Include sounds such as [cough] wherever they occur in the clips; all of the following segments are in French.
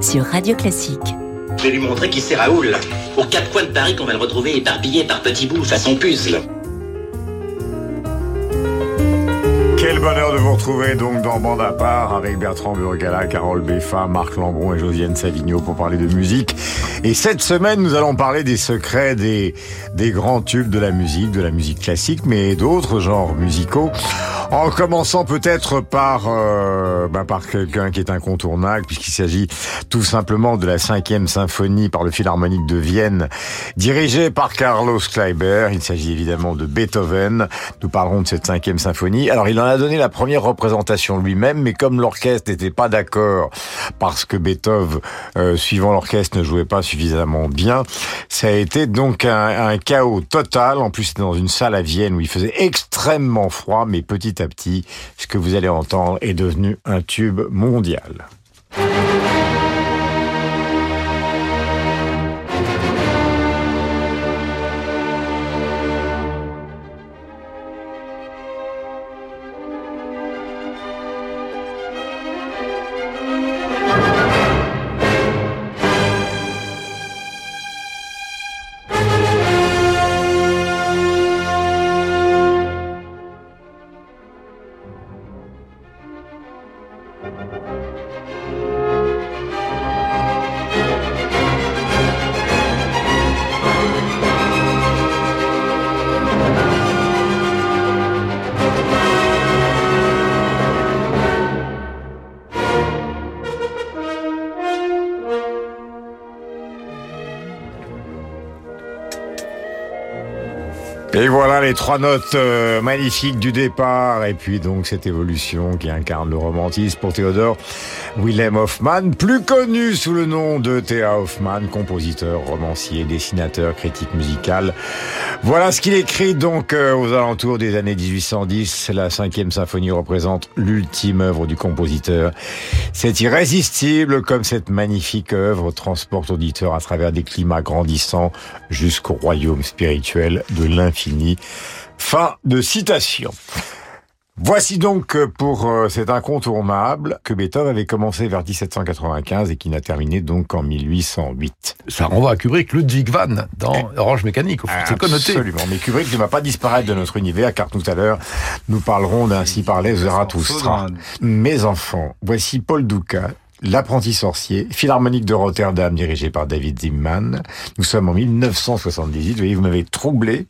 sur Radio Classique. Je vais lui montrer qui c'est Raoul. Aux quatre coins de Paris qu'on va le retrouver éparpillé par petits bouts façon puzzle. Quel bonheur de vous retrouver donc dans Bande à part avec Bertrand Burgala, Carole Beffa, Marc Lambron et Josiane Savigno pour parler de musique. Et cette semaine, nous allons parler des secrets des, des grands tubes de la musique, de la musique classique, mais d'autres genres musicaux. En commençant peut-être par euh, ben par quelqu'un qui est incontournable, puisqu'il s'agit tout simplement de la cinquième symphonie par le Philharmonique de Vienne, dirigée par Carlos Kleiber. Il s'agit évidemment de Beethoven. Nous parlerons de cette cinquième symphonie. Alors, il en a donné la première représentation lui-même, mais comme l'orchestre n'était pas d'accord parce que Beethoven, euh, suivant l'orchestre, ne jouait pas suffisamment bien, ça a été donc un, un chaos total. En plus, c'était dans une salle à Vienne où il faisait extrêmement froid, mais petit petit, ce que vous allez entendre est devenu un tube mondial. Les trois notes euh, magnifiques du départ et puis donc cette évolution qui incarne le romantisme pour Théodore Willem Hoffmann, plus connu sous le nom de Théa Hoffmann, compositeur, romancier, dessinateur, critique musical. Voilà ce qu'il écrit donc euh, aux alentours des années 1810. La cinquième symphonie représente l'ultime œuvre du compositeur. C'est irrésistible comme cette magnifique œuvre transporte l'auditeur à travers des climats grandissants jusqu'au royaume spirituel de l'infini. Fin de citation. Voici donc pour euh, cet incontournable que Beethoven avait commencé vers 1795 et qui n'a terminé donc en 1808. Ça renvoie à Kubrick, Ludwig van dans Orange Mécanique, c'est connoté. Absolument, mais Kubrick ne va pas disparaître de notre univers car tout à l'heure nous parlerons d'Ainsi parlait Zarathustra. Mes enfants, voici Paul Duca, L'apprenti sorcier, Philharmonique de Rotterdam dirigé par David Zimman. Nous sommes en 1978, vous voyez, vous m'avez troublé.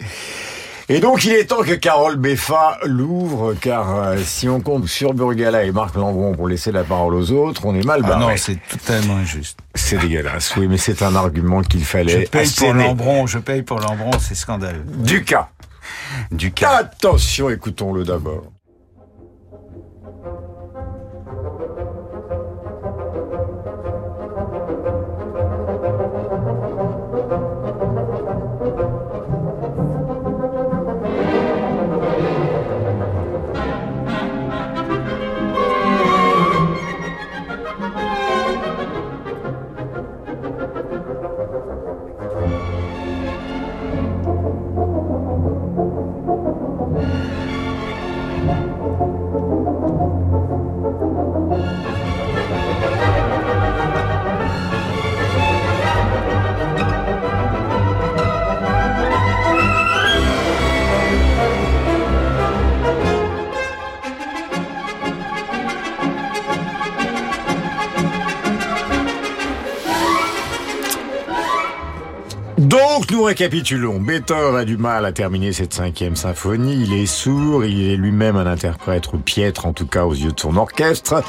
Et donc il est temps que Carole Beffa l'ouvre, car euh, si on compte sur Burgala et Marc Lambron pour laisser la parole aux autres, on est mal Ah barré. non, c'est totalement injuste. c'est dégueulasse, oui, mais c'est un argument qu'il fallait Je paye pour. Lambron, je paye pour Lambron, c'est scandaleux. Du cas. Du cas. Attention, écoutons-le d'abord. Récapitulons. Beethoven a du mal à terminer cette cinquième symphonie. Il est sourd, il est lui-même un interprète piètre, en tout cas aux yeux de son orchestre.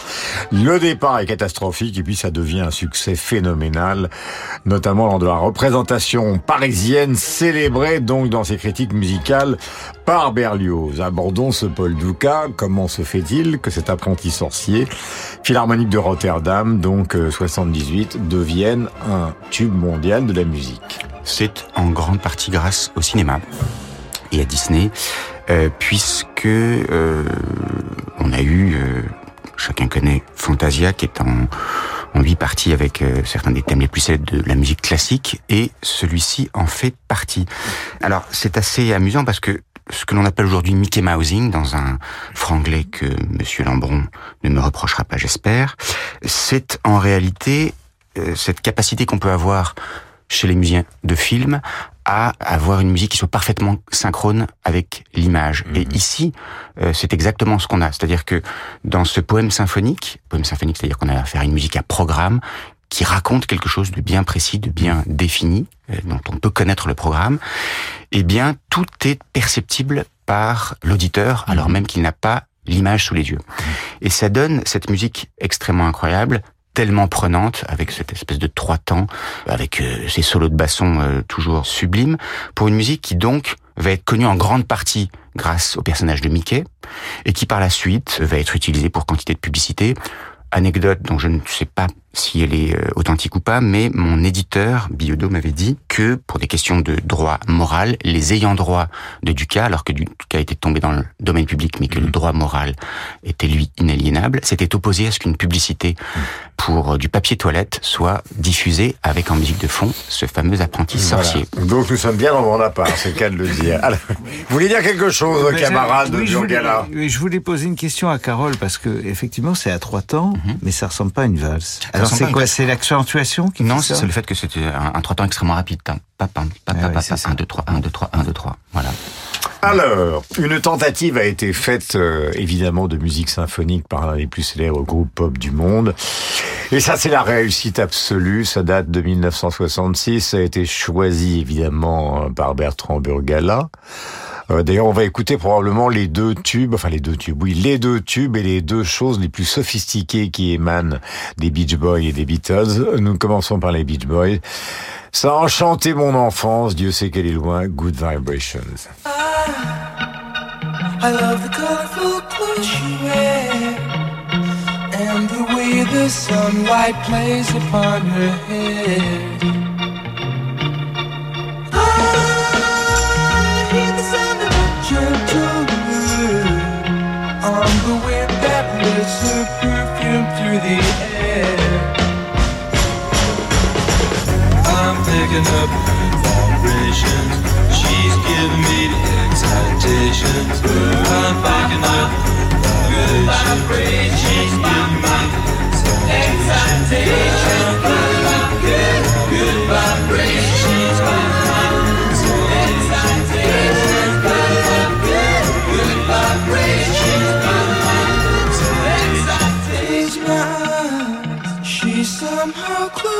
Le départ est catastrophique et puis ça devient un succès phénoménal, notamment lors de la représentation parisienne célébrée donc dans ses critiques musicales par Berlioz. Abordons ce Paul Duca. Comment se fait-il que cet apprenti sorcier, philharmonique de Rotterdam, donc 78, euh, devienne un tube mondial de la musique? C'est en grande partie grâce au cinéma et à Disney, euh, puisque euh, on a eu, euh, chacun connaît Fantasia, qui est en, en huit parties avec certains des thèmes les plus célèbres de la musique classique, et celui-ci en fait partie. Alors c'est assez amusant parce que ce que l'on appelle aujourd'hui Mickey Mousing, dans un franglais que Monsieur Lambron ne me reprochera pas, j'espère, c'est en réalité cette capacité qu'on peut avoir chez les musiciens de film à avoir une musique qui soit parfaitement synchrone avec l'image. Et mhm. ici, euh, c'est exactement ce qu'on a. C'est-à-dire que dans ce poème symphonique, poème symphonique, c'est-à-dire qu'on a affaire à une musique à programme qui raconte quelque chose de bien précis, de bien défini, euh, dont on peut connaître le programme, eh bien, tout est perceptible par l'auditeur, alors mhm. même qu'il n'a pas l'image sous les yeux. Mhm. Et ça donne cette musique extrêmement incroyable, tellement prenante, avec cette espèce de trois temps, avec euh, ces solos de basson euh, toujours sublimes, pour une musique qui donc va être connue en grande partie grâce au personnage de Mickey, et qui par la suite va être utilisée pour quantité de publicité. Anecdote dont je ne sais pas si elle est euh, authentique ou pas, mais mon éditeur, Biodo, m'avait dit que pour des questions de droit moral, les ayants droit de Ducas, alors que Ducas était tombé dans le domaine public, mais que le mm. droit moral était lui inaliénable, s'était opposé à ce qu'une publicité mm. pour euh, du papier toilette soit diffusée avec en musique de fond ce fameux apprenti sorcier. Donc nous sommes bien dans mon appart, c'est le cas de le dire. [laughs] Alors, vous voulez dire quelque chose, camarade oui, je voulais, je voulais poser une question à Carole, parce que effectivement c'est à trois temps, mm-hmm. mais ça ressemble pas à une valse c'est quoi C'est l'accentuation qui Non, c'est le fait que c'était un, un 3 temps extrêmement rapide. Papa, papa, papa, 1, 2, 3, 1, 2, 3, 1, 2, 3. Voilà. Alors, une tentative a été faite, euh, évidemment, de musique symphonique par un des plus célèbres groupes pop du monde. Et ça, c'est la réussite absolue. Ça date de 1966. Ça a été choisi, évidemment, par Bertrand Burgala. Euh, d'ailleurs, on va écouter probablement les deux tubes, enfin les deux tubes, oui, les deux tubes et les deux choses les plus sophistiquées qui émanent des Beach Boys et des Beatles. Nous commençons par les Beach Boys. Ça a enchanté mon enfance, Dieu sait qu'elle est loin, Good Vibrations. I love the colorful clothes you And the way the sunlight plays upon her head the air. I'm picking up vibrations. She's giving me the excitations. I'm picking up vibrations. She's giving me the excitations.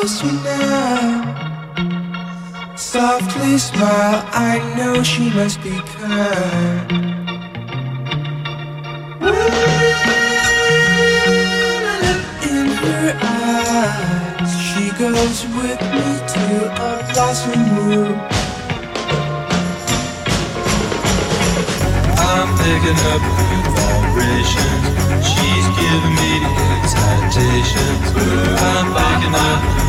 Close now. Softly smile, I know she must be kind. She goes with me to a blossom room. I'm picking up vibrations. She's giving me the excitations. I'm picking up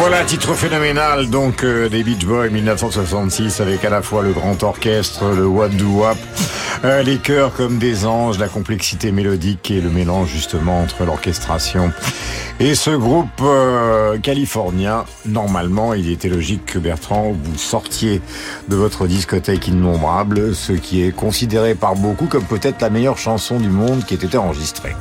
Voilà, titre phénoménal donc euh, des Beach Boys 1966 avec à la fois le grand orchestre, le What Do Wap, euh, les chœurs comme des anges, la complexité mélodique et le mélange justement entre l'orchestration et ce groupe euh, californien. Normalement, il était logique que Bertrand, vous sortiez de votre discothèque innombrable, ce qui est considéré par beaucoup comme peut-être la meilleure chanson du monde qui ait été enregistrée.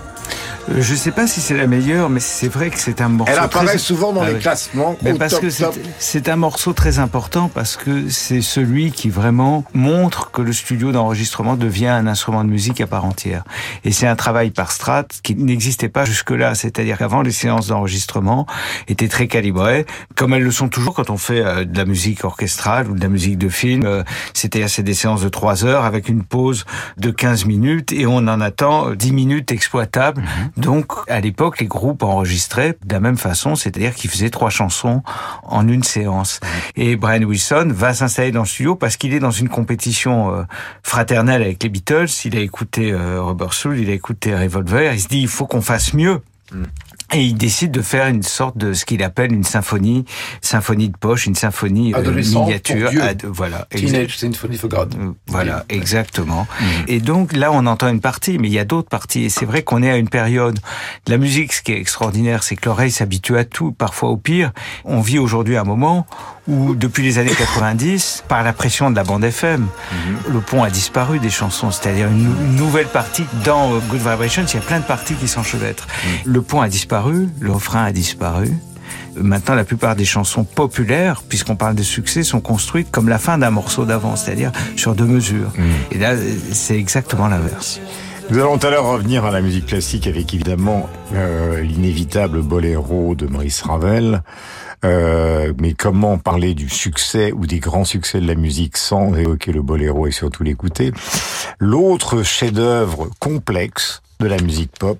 Euh, je sais pas si c'est la meilleure, mais c'est vrai que c'est un morceau. Elle apparaît très... souvent dans Ah les oui. classements. Mais parce top, que c'est- un morceau très important parce que c'est celui qui vraiment montre que le studio d'enregistrement devient un instrument de musique à part entière. Et c'est un travail par strat qui n'existait pas jusque-là. C'est-à-dire qu'avant, les séances d'enregistrement étaient très calibrées, comme elles le sont toujours quand on fait euh, de la musique orchestrale ou de la musique de film. Euh, C'était c'est des séances de 3 heures avec une pause de 15 minutes et on en attend 10 minutes exploitables. Donc, à l'époque, les groupes enregistraient de la même façon, c'est-à-dire qu'ils faisaient trois chansons en une séance. Et Brian Wilson va s'installer dans le studio parce qu'il est dans une compétition euh, fraternelle avec les Beatles. Il a écouté euh, Robert Soul, il a écouté Revolver. Il se dit, il faut qu'on fasse mieux. Et il décide de faire une sorte de ce qu'il appelle une symphonie, symphonie de poche, une symphonie euh, miniature. pour Dieu. ad- voilà, Teenage Symphony for God. euh, Voilà, exactement. Et donc là, on entend une partie, mais il y a d'autres parties. Et c'est vrai qu'on est à une période de la musique. Ce qui est extraordinaire, c'est que l'oreille s'habitue à tout, parfois au pire. On vit aujourd'hui un moment où, depuis les années 90, par la pression de la bande FM, le pont a disparu des chansons. C'est-à-dire une, nou- une nouvelle partie dans euh, Good Vibrations. Il y a plein de parties qui s'enchevêtrent. Le pont a disparu, le refrain a disparu. Maintenant, la plupart des chansons populaires, puisqu'on parle de succès, sont construites comme la fin d'un morceau d'avant, c'est-à-dire sur deux mesures. Et là, c'est exactement l'inverse. Nous allons tout à l'heure revenir à la musique classique avec évidemment euh, l'inévitable boléro de Maurice Ravel. Euh, mais comment parler du succès ou des grands succès de la musique sans évoquer le boléro et surtout l'écouter? L'autre chef-d'œuvre complexe de la musique pop,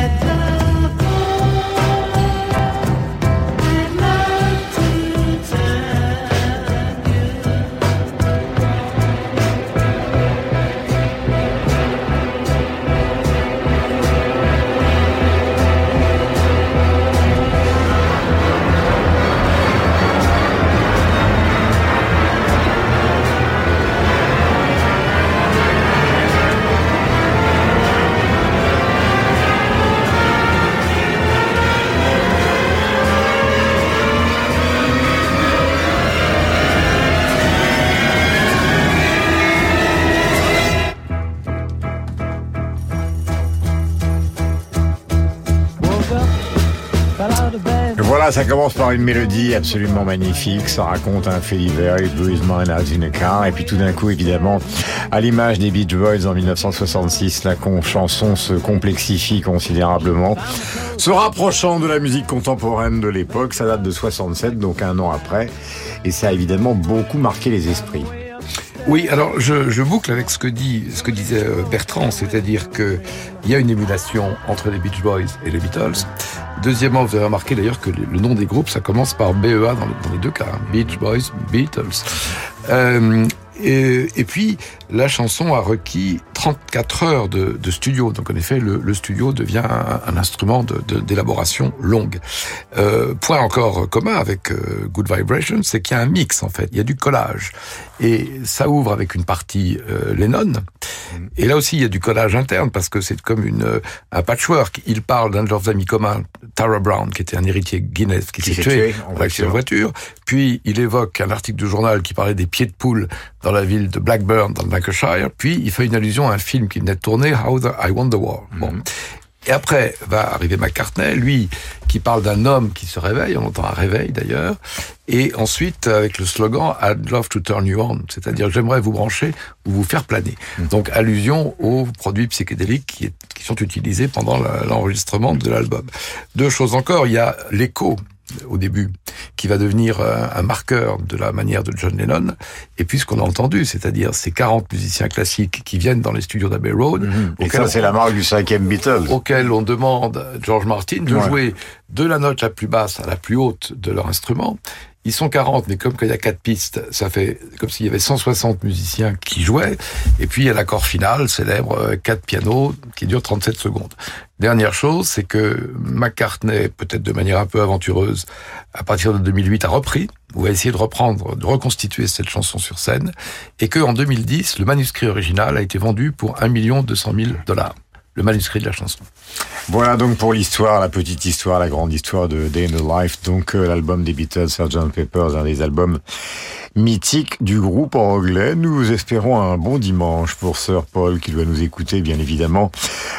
Voilà, ça commence par une mélodie absolument magnifique. Ça raconte un fait divers. Mind out in a car. Et puis tout d'un coup, évidemment, à l'image des Beach Boys en 1966, la chanson se complexifie considérablement, se rapprochant de la musique contemporaine de l'époque. Ça date de 67, donc un an après. Et ça a évidemment beaucoup marqué les esprits. Oui, alors je, je boucle avec ce que dit ce que disait euh, Bertrand, c'est-à-dire que il y a une émulation entre les Beach Boys et les Beatles. Deuxièmement, vous avez remarqué d'ailleurs que le nom des groupes, ça commence par BEA dans les deux cas, hein. Beach Boys, Beatles. Euh, et, et puis la chanson a requis 34 heures de, de studio, donc en effet le, le studio devient un, un instrument de- de- d'élaboration longue. Euh, point encore commun avec euh, Good Vibration, c'est qu'il y a un mix en fait, il y a du collage. Et ça ouvre avec une partie euh, Lennon. Et là aussi, il y a du collage interne parce que c'est comme une euh, un patchwork. Il parle d'un de leurs amis communs, Tara Brown, qui était un héritier Guinness, qui, Qui s'est tué tué en voiture. Puis il évoque un article du journal qui parlait des pieds de poule dans la ville de Blackburn, dans le Lancashire. Puis il fait une allusion à un film qui venait de tourner, How the I Won the War. Bon. Et après va arriver McCartney, lui qui parle d'un homme qui se réveille, on entend un réveil d'ailleurs, et ensuite avec le slogan I'd love to turn you on, c'est-à-dire j'aimerais vous brancher ou vous faire planer. Donc allusion aux produits psychédéliques qui, est- qui sont utilisés pendant l'enregistrement de l'album. Deux choses encore, il y a l'écho au début, qui va devenir euh, un marqueur de la manière de John Lennon, et puis ce qu'on a entendu, c'est-à-dire ces 40 musiciens classiques qui viennent dans les studios d'Abbey Road, Et auxquels ça, c'est la marque du cinquième Beatles. auquel on demande à George Martin de Ouais. jouer de la note la plus basse à la plus haute de leur instrument. Ils sont 40, mais comme il y a quatre pistes, ça fait comme s'il y avait 160 musiciens qui jouaient. Et puis il y a l'accord final, célèbre euh, quatre pianos, qui dure 37 secondes. Dernière chose, c'est que McCartney, peut-être de manière un peu aventureuse, à partir de 2008, a repris, ou a essayé de reprendre, de reconstituer cette chanson sur scène, et que en 2010, le manuscrit original a été vendu pour 1 200 000 dollars. Le manuscrit de la chanson. Voilà donc pour l'histoire, la petite histoire, la grande histoire de Day in the Life. Donc euh, l'album des Beatles, Sgt Pepper's, un des albums mythiques du groupe en anglais. Nous espérons un bon dimanche pour Sir Paul qui doit nous écouter, bien évidemment.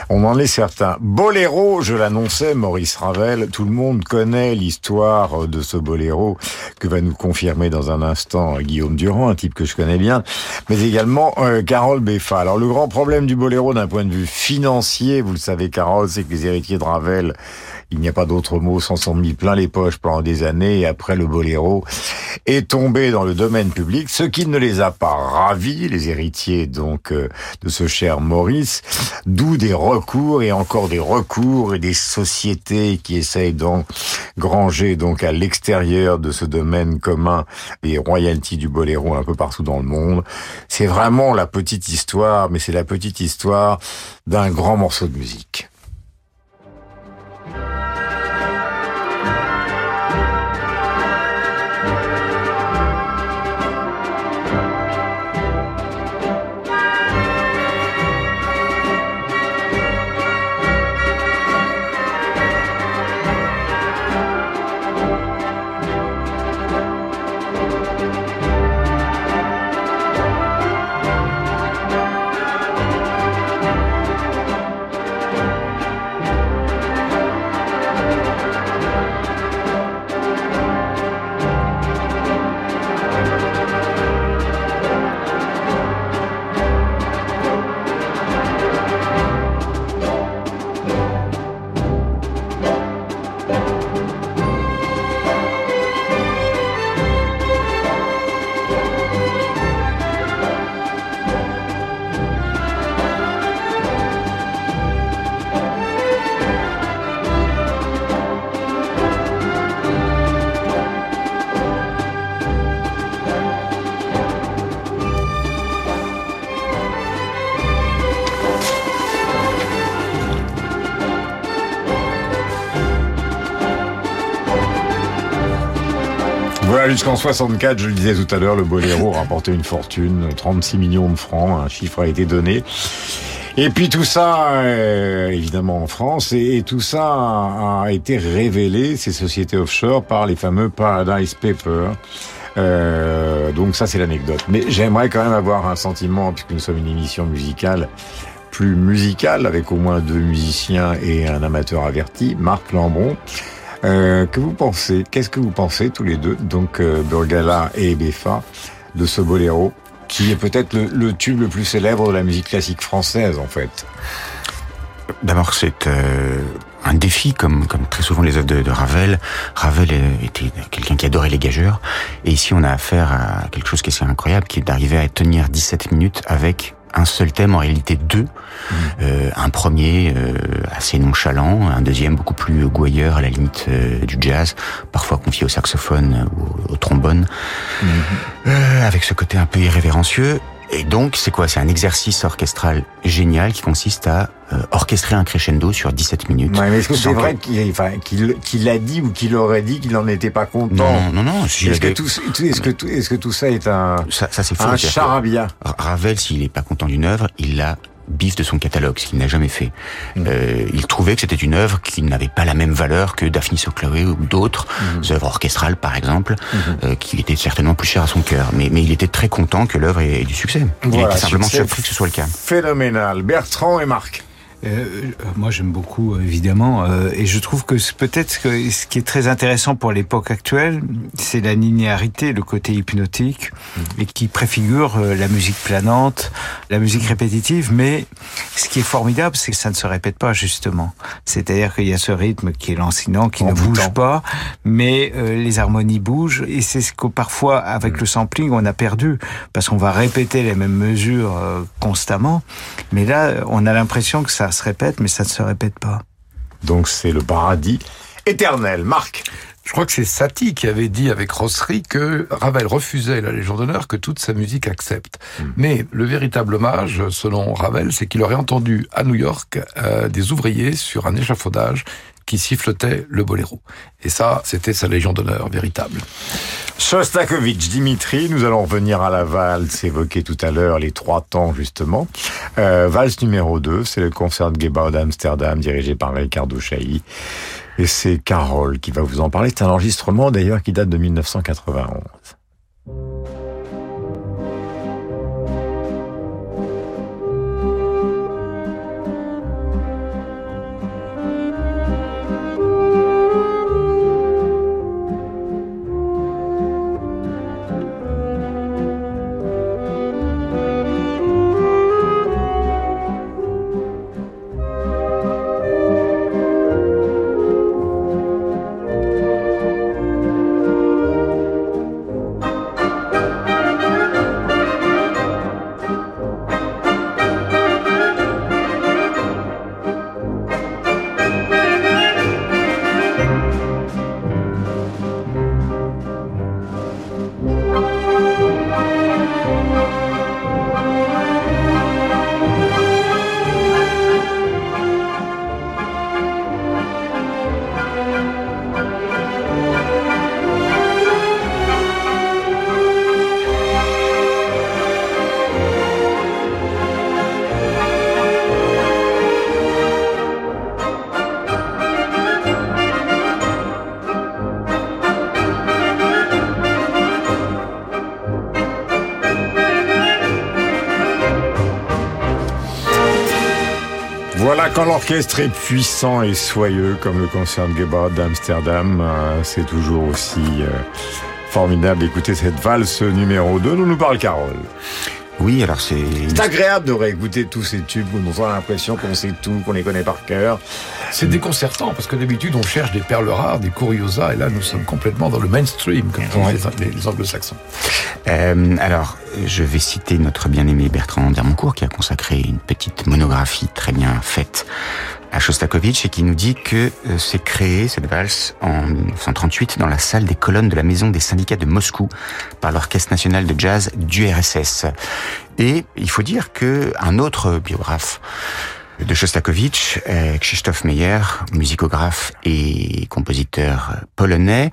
On en est certain. Boléro, je l'annonçais, Maurice Ravel. Tout le monde connaît l'histoire de ce boléro que va nous confirmer dans un instant Guillaume Durand, un type que je connais bien, mais également euh, Carole Beffa. Alors le grand problème du boléro d'un point de vue financier, vous le savez Carole, c'est que les héritiers de Ravel, il n'y a pas d'autre mot, s'en sont mis plein les poches pendant des années et après le boléro est tombé dans le domaine public, ce qui ne les a pas ravis, les héritiers donc euh, de ce cher Maurice, d'où des recours et encore des recours et des sociétés qui essayent d'engranger donc à l'extérieur de ce domaine commun les royalties du boléro un peu partout dans le monde. C'est vraiment la petite histoire, mais c'est la petite histoire d'un grand morceau de musique. Jusqu'en 64, je le disais tout à l'heure, le boléro rapportait une fortune, 36 millions de francs, un chiffre a été donné. Et puis tout ça, euh, évidemment en France, et, tout ça a, a été révélé, ces sociétés offshore, par les fameux Paradise Papers. Euh, donc ça, c'est l'anecdote. Mais j'aimerais quand même avoir un sentiment, puisque nous sommes une émission musicale, plus musicale, avec au moins deux musiciens et un amateur averti, Marc Lambron. Euh, que vous pensez Qu'est-ce que vous pensez tous les deux, donc euh, Burgala et Beffa, de ce boléro qui est peut-être le, le tube le plus célèbre de la musique classique française en fait? D'abord, c'est euh, un défi, comme, comme très souvent les œuvres de, de Ravel. Ravel était quelqu'un qui adorait les gageurs. Et ici, on a affaire à quelque chose qui est assez incroyable, qui est d'arriver à tenir 17 minutes avec un seul thème, en réalité deux. Euh, un premier euh, assez nonchalant, un deuxième beaucoup plus gouailleur, à la limite euh, du jazz, parfois confié au saxophone ou au trombone, Euh, avec ce côté un peu irrévérencieux. Et donc, c'est quoi? C'est un exercice orchestral génial qui consiste à euh, orchestrer un crescendo sur 17 minutes. Ouais, mais est-ce que c'est vrai qu'il enfin, qu'il qu'il a dit ou qu'il aurait dit qu'il n'en était pas content? Non, non, non. Est-ce que tout, est-ce que tout, est-ce que tout ça est un ça, ça c'est un charabia? Ra- Ravel, s'il est pas content d'une œuvre, il la biffe de son catalogue, ce qu'il n'a jamais fait. Mm. Euh, il trouvait que c'était une œuvre qui n'avait pas la même valeur que Daphne Chloé ou d'autres Mm. œuvres orchestrales, par exemple, Mm-hmm. euh, qui étaient certainement plus chères à son cœur. Mais, mais il était très content que l'œuvre ait, ait du succès. il Voilà, était simplement surpris que ce soit le cas. Phénoménal. Bertrand et Marc. Euh, moi, j'aime beaucoup, évidemment, euh, et je trouve que peut-être que ce qui est très intéressant pour l'époque actuelle, c'est la linéarité, le côté hypnotique, et qui préfigure euh, la musique planante, la musique répétitive. Mais ce qui est formidable, c'est que ça ne se répète pas justement. C'est-à-dire qu'il y a ce rythme qui est lancinant, qui En ne bouge pas, mais euh, les harmonies bougent, et c'est ce que parfois, avec le sampling, on a perdu, parce qu'on va répéter les mêmes mesures euh, constamment. Mais là, on a l'impression que ça se répète, mais ça ne se répète pas. Donc c'est le paradis éternel. Marc Je crois que c'est Satie qui avait dit avec Rossery que Ravel refusait la Légion d'honneur que toute sa musique accepte. Mais le véritable hommage, selon Ravel, c'est qu'il aurait entendu à New York euh, des ouvriers sur un échafaudage qui siffletaient le boléro. Et ça, c'était sa Légion d'honneur véritable. Shostakovich, Dimitri, nous allons revenir à la valse évoquée tout à l'heure, les trois temps justement. Euh, valse numéro 2, c'est le concert de Gebau d'Amsterdam dirigé par Ricardo Chailly. Et c'est Carole qui va vous en parler. C'est un enregistrement d'ailleurs qui date de 1991. L'orchestre est puissant et soyeux comme le concert de Gebhardt d'Amsterdam, euh, c'est toujours aussi euh, formidable d'écouter cette valse numéro 2. Nous nous parle Carole. Oui, alors c'est... C'est agréable de réécouter tous ces tubes où on a l'impression qu'on sait tout, qu'on les connaît par cœur. C'est déconcertant parce que d'habitude on cherche des perles rares, des curiosas, et là nous sommes complètement dans le mainstream, comme disent les, les anglo-saxons. Euh, alors, je vais citer notre bien-aimé Bertrand Dermoncourt qui a consacré une petite monographie très bien faite Shostakovich et qui nous dit que euh, c'est créé, cette valse, en 1938 dans la salle des colonnes de la Maison des syndicats de Moscou par l'Orchestre national de jazz du RSS. Et il faut dire que un autre biographe de Shostakovich, Krzysztof Meyer, musicographe et compositeur polonais,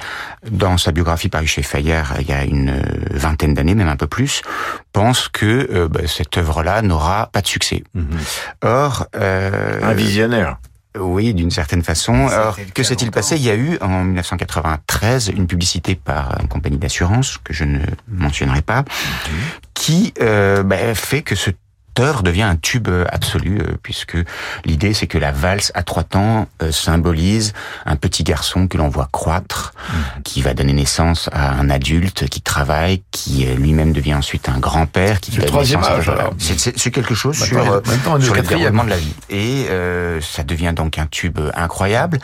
dans sa biographie parue chez Fayard il y a une euh, vingtaine d'années, même un peu plus, pense que euh, bah, cette œuvre-là n'aura pas de succès. Or, euh, Un visionnaire. oui, d'une certaine façon. Alors, que s'est-il passé? Il y a eu en 1993 une publicité par une compagnie d'assurance que je ne mentionnerai pas, qui euh, bah, fait que ce œuvre devient un tube absolu euh, puisque l'idée c'est que la valse à trois temps euh, symbolise un petit garçon que l'on voit croître, qui va donner naissance à un adulte qui travaille, qui euh, lui-même devient ensuite un grand-père, qui le troisième âge. C'est- quelque chose sur, euh, le déroulement de la vie. Et euh, ça devient donc un tube incroyable.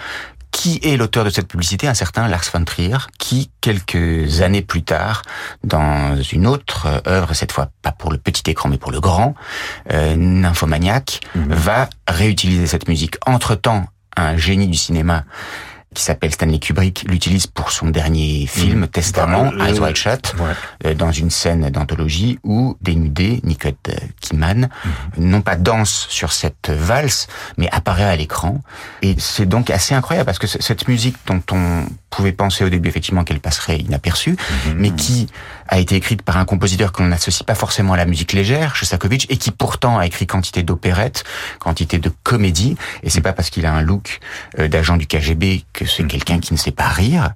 Qui est l'auteur de cette publicité Un certain Lars von Trier, qui, quelques années plus tard, dans une autre euh, œuvre, cette fois pas pour le petit écran, mais pour le grand, euh, Nymphomaniac, va réutiliser cette musique. Entre-temps, un génie du cinéma qui s'appelle Stanley Kubrick l'utilise pour son dernier film, Testament, Bah, Eyes Wide Shut, Ouais. euh, dans une scène d'anthologie où dénudé, Nicole euh, Kidman, non pas danse sur cette valse, mais apparaît à l'écran. Et c'est donc assez incroyable parce que cette musique dont on pouvait penser au début effectivement qu'elle passerait inaperçue, mais qui a été écrite par un compositeur que l'on n'associe pas forcément à la musique légère, Shostakovich, et qui pourtant a écrit quantité d'opérettes, quantité de comédies, et c'est pas parce qu'il a un look euh, d'agent du KGB que que c'est quelqu'un qui ne sait pas rire,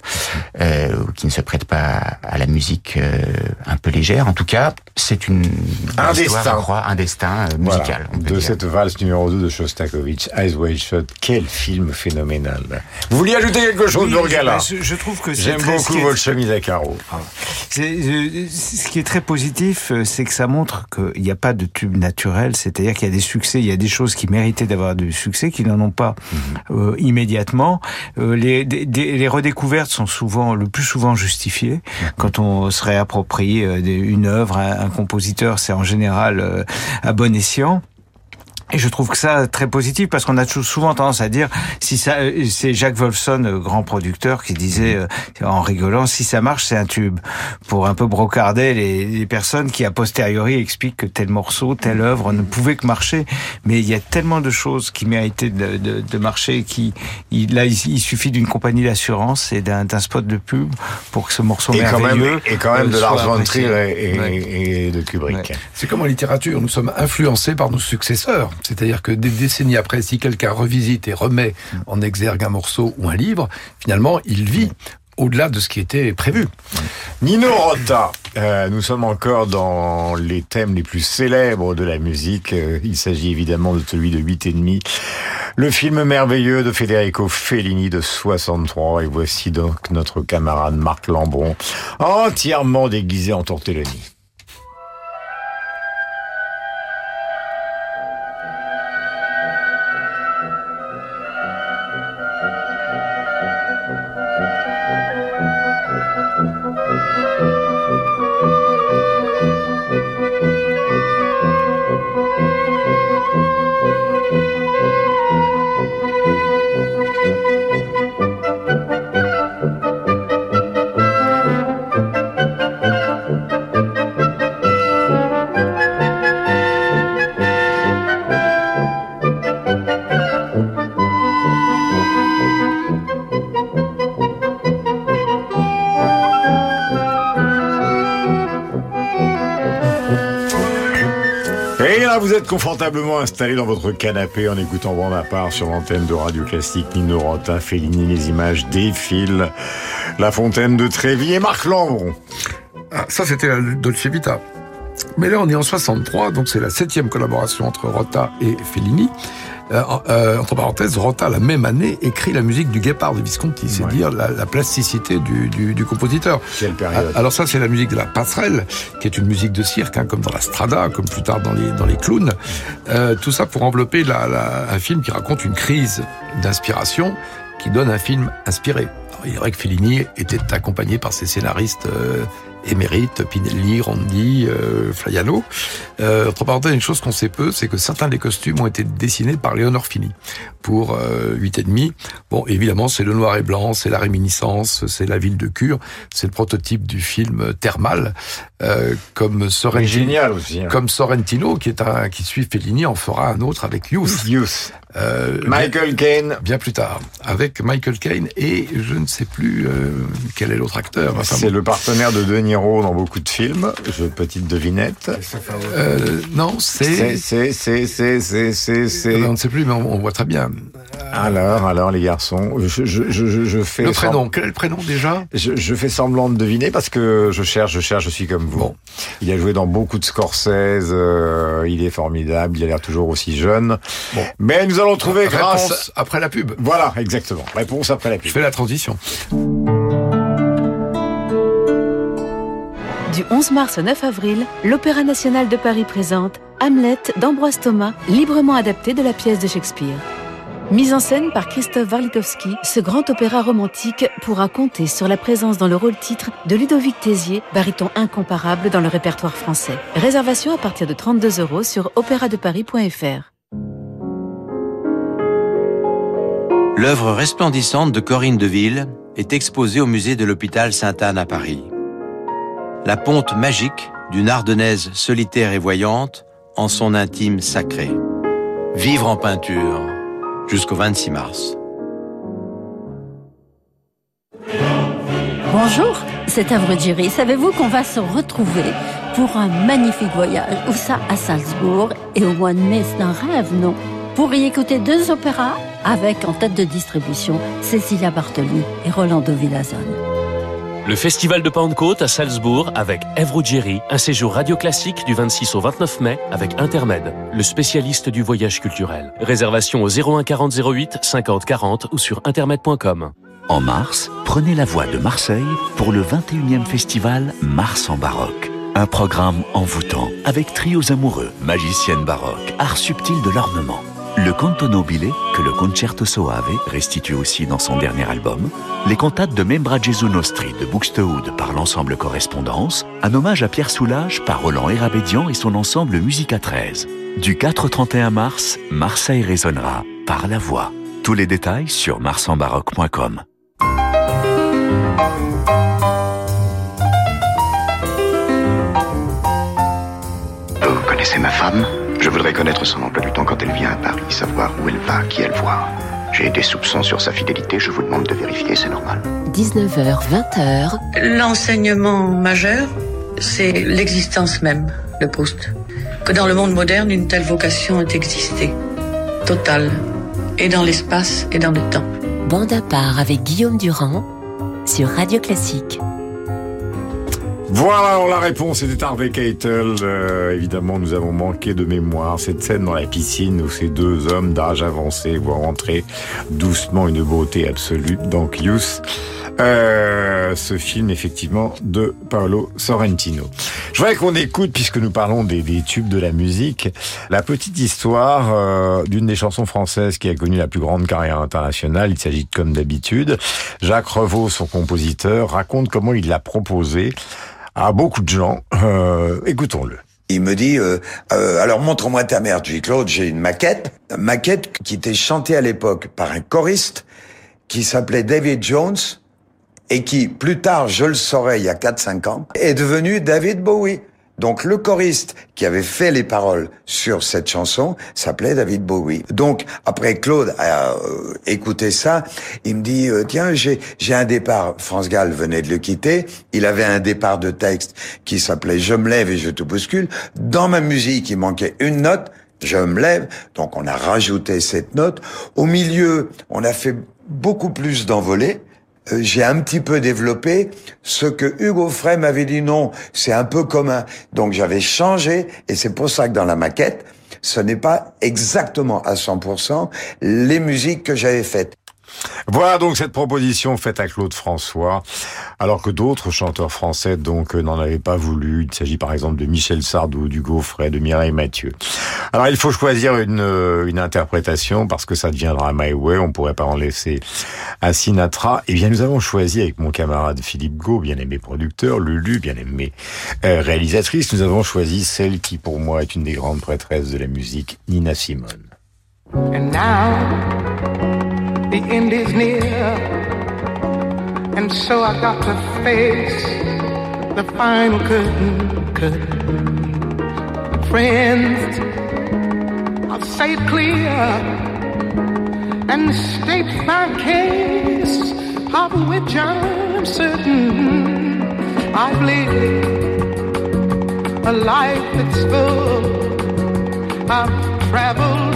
euh, ou qui ne se prête pas à la musique euh, un peu légère. En tout cas, c'est une Un histoire, destin. je crois, un destin euh, Voilà, musical. on peut de dire. cette valse numéro 2 de Shostakovich, Eyes Wide Shut. Quel film phénoménal. Vous vouliez ajouter quelque chose, Oui, je, je trouve que c'est J'aime beaucoup est- votre chemise à carreaux. Euh, Ce qui est très positif, c'est que ça montre qu'il n'y a pas de tube naturel, c'est-à-dire qu'il y a des succès, il y a des choses qui méritaient d'avoir du succès, qui n'en ont pas euh, immédiatement. Euh, les, des- les redécouvertes sont souvent, le plus souvent justifiées. Quand on se réapproprie euh, une œuvre, un, un compositeur, c'est en général euh, à bon escient. Et je trouve que ça très positif parce qu'on a souvent tendance à dire si ça euh, c'est Jacques Wolfson euh, grand producteur qui disait euh, en rigolant si ça marche c'est un tube pour un peu brocarder les, les personnes qui a posteriori expliquent que tel morceau telle œuvre ne pouvait que marcher mais il y a tellement de choses qui méritaient de, de, de marcher qui il, là il, il suffit d'une compagnie d'assurance et d'un d'un spot de pub pour que ce morceau Et quand même, merveilleux et quand même euh, de Lars von. Trier et, et- Ouais. et de Kubrick. C'est comme en littérature, nous sommes influencés par nos successeurs. C'est-à-dire que des décennies après, si quelqu'un revisite et remet en exergue un morceau ou un livre, finalement, il vit au-delà de ce qui était prévu. Nino Rota, euh, nous sommes encore dans les thèmes les plus célèbres de la musique. Euh, il s'agit évidemment de celui de 8 et demi. Le film merveilleux de Federico Fellini de 63. Et voici donc notre camarade Marc Lambron, entièrement déguisé en Tortelloni. Vous êtes confortablement installé dans votre canapé en écoutant Bande à part sur l'antenne de Radio Classique Nino Rota, Fellini, les images défilent. La Fontaine de Trévis et Marc Lambron. Ah, ça, c'était la Dolce Vita. Mais là, on est en 63, donc c'est la septième collaboration entre Rota et Fellini. Euh, euh, entre parenthèses, Rota, la même année, écrit la musique du Guépard de Visconti. C'est Ouais. dire la, la plasticité du, du, du compositeur. Quelle période. Alors ça, c'est la musique de la passerelle, qui est une musique de cirque, hein, comme dans la Strada, comme plus tard dans les, dans les clowns. Euh, tout ça pour envelopper la, la- un film qui raconte une crise d'inspiration qui donne un film inspiré. Alors, il est vrai que Fellini était accompagné par ses scénaristes euh, émérites, Pinelli, Rondi, euh, Flaiano. Euh, entre parenthèses, une chose qu'on sait peu, c'est que certains des costumes ont été dessinés par Léonore Fini pour euh, 8 et demi. Bon, évidemment, c'est le noir et blanc, c'est la réminiscence, c'est la ville de Cure, c'est le prototype du film thermal, euh, comme Sorrentino, génial aussi. hein. comme Sorrentino qui est un qui suit Fellini en fera un autre avec Youth. Youth. Euh, Michael Caine. bien plus tard, avec Michael Caine et je ne sais plus euh, quel est l'autre acteur. Enfin, C'est le partenaire de De Niro dans beaucoup de films. Je petite devinette. euh, non, C'est, c'est. c'est, c'est, c'est, c'est, c'est, c'est. On ne sait plus, mais on, on voit très bien. Alors, alors, les garçons, je, je, je, je, je fais. Le prénom, quel est le prénom déjà? Je, je fais semblant de deviner parce que je cherche, je cherche, je suis comme vous. Bon. Il a joué dans beaucoup de Scorsese, euh, il est formidable, il a l'air toujours aussi jeune. Bon. Mais nous allons trouver grâce. Réponse après la pub. Voilà, exactement. Réponse après la Je pub. fais la transition. Du 11 mars au 9 avril, l'Opéra national de Paris présente Hamlet d'Ambroise Thomas, librement adapté de la pièce de Shakespeare. Mise en scène par Christophe Warlikowski, ce grand opéra romantique pourra compter sur la présence dans le rôle titre de Ludovic Tézier, baryton incomparable dans le répertoire français. Réservation à partir de 32 euros sur opéradeparis.fr. L'œuvre resplendissante de Corinne Deville est exposée au musée de l'hôpital Sainte-Anne à Paris. La ponte magique d'une ardennaise solitaire et voyante en son intime sacré. Vivre en peinture jusqu'au 26 mars. Bonjour, c'est Avril Savez-vous qu'on va se retrouver pour un magnifique voyage Où ça À Salzbourg. Et au mois de mai, c'est un rêve, non? Pour y écouter deux opéras avec en tête de distribution Cecilia Bartoli et Rolando Villazone. Le Festival de Pentecôte à Salzbourg avec Ève un séjour radio classique du 26 au 29 mai avec Intermed, le spécialiste du voyage culturel. Réservation au 01 40 08 50 40 ou sur intermed.com. En mars, prenez la voie de Marseille pour le 21e festival Mars en baroque. Un programme envoûtant avec trios amoureux, magiciennes baroques, art subtil de l'ornement. Le canto nobile, que le Concerto Soave restitue aussi dans son dernier album, les cantates de Membra Gesù Nostri de Buxtehude par l'ensemble Correspondance, un hommage à Pierre Soulages par Roland Hérabédian et son ensemble Musica 13. Du 4 au 31 mars, Marseille résonnera par la voix. Tous les détails sur marsambaroque.com. Vous connaissez ma femme? Je voudrais connaître son emploi du temps quand elle vient à Paris, savoir où elle va, qui elle voit. J'ai des soupçons sur sa fidélité, je vous demande de vérifier, c'est normal. 19h, 20h, L'enseignement majeur, c'est l'existence même de Proust. Que dans le monde moderne, une telle vocation ait existé. Totale. Et dans l'espace et dans le temps. bande à part avec Guillaume Durand sur Radio Classique. Voilà, la réponse était Harvey Keitel. Euh, évidemment, nous avons manqué de mémoire cette scène dans la piscine où ces deux hommes d'âge avancé voient entrer doucement une beauté absolue dans Clius. Euh, ce film effectivement de Paolo Sorrentino. Je voudrais qu'on écoute, puisque nous parlons des, tubes de la musique, la petite histoire euh, d'une des chansons françaises qui a connu la plus grande carrière internationale. Il s'agit de Comme d'habitude. Jacques Revaux, son compositeur, raconte comment il l'a proposé à beaucoup de gens. Euh, Écoutons-le. Il me dit, euh, euh, alors montre-moi ta mère. Je dis, Claude, j'ai une maquette. Maquette qui était chantée à l'époque par un choriste qui s'appelait David Jones et qui, plus tard, je le saurais il y a 4-5 ans, est devenu David Bowie. Donc le choriste qui avait fait les paroles sur cette chanson s'appelait David Bowie. Donc après Claude a euh, écouté ça, il me dit euh, tiens j'ai j'ai un départ. France Gall venait de le quitter. Il avait un départ de texte qui s'appelait Je me lève et je te bouscule. Dans ma musique il manquait une note. Je me lève. Donc on a rajouté cette note. Au milieu on a fait beaucoup plus d'envolées j'ai un petit peu développé ce que Hugo Frey m'avait dit non, c'est un peu commun. Donc j'avais changé et c'est pour ça que dans la maquette, ce n'est pas exactement à 100% les musiques que j'avais faites. Voilà donc cette proposition faite à Claude François, alors que d'autres chanteurs français donc euh, n'en avaient pas voulu. Il s'agit par exemple de Michel Sardou, du Gaufret, de Mireille Mathieu. Alors il faut choisir une, euh, une interprétation parce que ça deviendra My Way. On pourrait pas en laisser à Sinatra. Eh bien nous avons choisi avec mon camarade Philippe Gau, bien aimé producteur, Lulu, bien aimé euh, réalisatrice, nous avons choisi celle qui pour moi est une des grandes prêtresses de la musique, Nina Simone. And now the end is near, and so I got to face the final curtain. curtain. Friends, I'll say it clear and state my case, of which I'm certain. I've lived a life that's full. I've traveled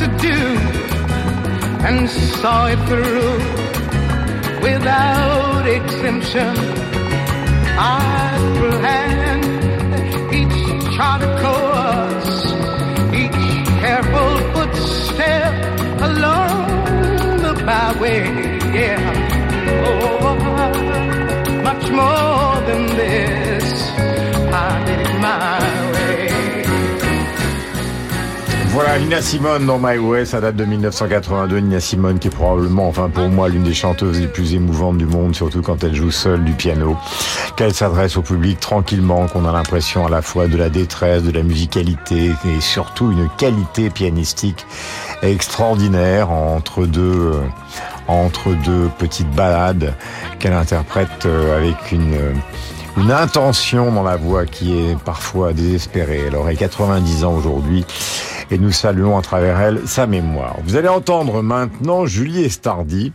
to do and saw it through without exemption. I planned each charted course, each careful footstep along the byway. Yeah, oh, much more than this. I did it my Voilà, Nina Simone dans My Way, ça date de 1982. Nina Simone qui est probablement, enfin pour moi, l'une des chanteuses les plus émouvantes du monde, surtout quand elle joue seule du piano. Qu'elle s'adresse au public tranquillement, qu'on a l'impression à la fois de la détresse, de la musicalité et surtout une qualité pianistique extraordinaire entre deux, euh, petites ballades qu'elle interprète euh, avec une une intention dans la voix qui est parfois désespérée. Elle aurait 90 ans aujourd'hui et nous saluons à travers elle sa mémoire. Vous allez entendre maintenant Julie Estardi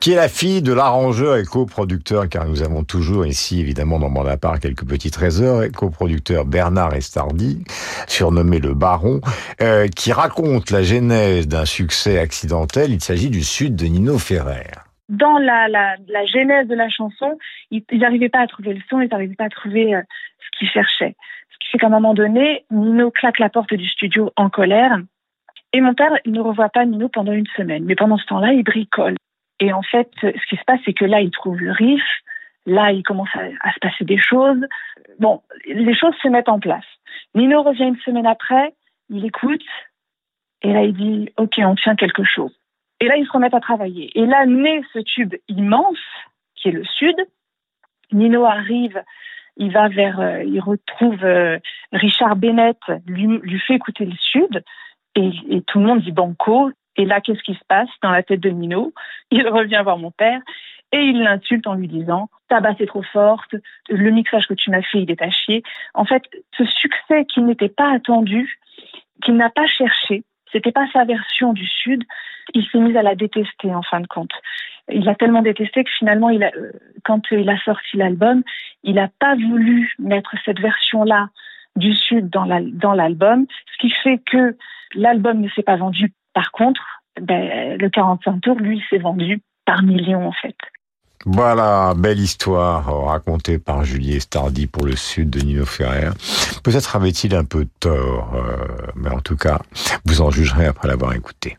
qui est la fille de l'arrangeur et coproducteur, car nous avons toujours ici, évidemment, dans mon part, quelques petits trésors, et coproducteur Bernard Estardi, surnommé le Baron, euh, qui raconte la genèse d'un succès accidentel. Il s'agit du Sud de Nino Ferrer dans la, genèse de la chanson, ils n'arrivaient pas à trouver le son, ils n'arrivaient pas à trouver euh, ce qu'ils cherchaient. Ce qui fait qu'à un moment donné, Nino claque la porte du studio en colère. Et mon père, ne revoit pas Nino pendant une semaine. Mais pendant ce temps-là, il bricole. Et en fait, ce qui se passe, c'est que là, il trouve le riff. Là, il commence à, à se passer des choses. Bon, les choses se mettent en place. Nino revient une semaine après, il écoute. Et là, il dit, OK, on tient quelque chose. Et là, ils se remettent à travailler. Et là, naît ce tube immense, qui est le Sud. Nino arrive, il va vers, euh, il retrouve euh, Richard Bennett, lui, fait écouter le Sud, et, tout le monde dit banco. Et là, qu'est-ce qui se passe dans la tête de Nino Il revient voir mon père et il l'insulte en lui disant ta basse est trop forte, le mixage que tu m'as fait, il est à chier. En fait, ce succès qui n'était pas attendu, qu'il n'a pas cherché, c'était pas sa version du Sud. Il s'est mis à la détester en fin de compte. Il a tellement détesté que finalement, euh, quand il a sorti l'album, il n'a pas voulu mettre cette version-là du Sud dans l'album, ce qui fait que l'album ne s'est pas vendu. Par contre, ben, le 45 tours, lui, s'est vendu par millions en fait. Voilà, belle histoire racontée par Julie Stardy pour le sud de Nino Ferrer. Peut-être avait-il un peu tort, euh, mais en tout cas, vous en jugerez après l'avoir écouté.